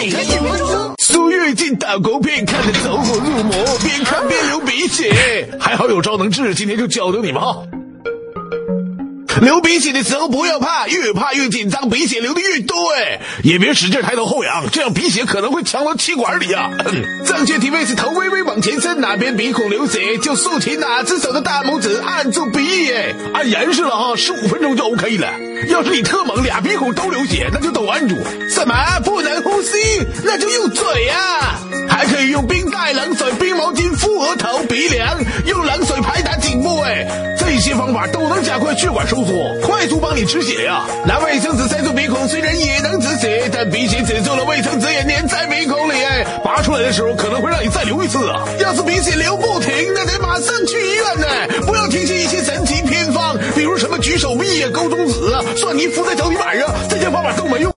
每天一分钟。苏月进打狗片，看得走火入魔，边看边流鼻血。还好有招能治，今天就教教你们哈。流鼻血的时候不要怕，越怕越紧张，鼻血流的越多哎，也别使劲抬头后仰，这样鼻血可能会呛到气管里啊。正确体位是头微微往前伸，哪边鼻孔流血就竖起哪只手的大拇指按住鼻翼哎，按严实了哈，十五分钟就 OK 了。要是你特猛，俩鼻孔都流血，那就都按住。什么不能呼吸？毛巾敷额头、鼻梁，用冷水拍打颈部哎，这些方法都能加快血管收缩。快速帮你止血呀！拿卫生纸塞住鼻孔，虽然也能止血，但鼻血止住了，卫生纸也粘在鼻孔里，哎，拔出来的时候可能会让你再流一次啊！要是鼻血流不停，那得马上去医院呢！不要听信一些神奇偏方，比如什么举手臂啊、勾中指啊、蒜泥敷在脚底板啊，这些方法都没用。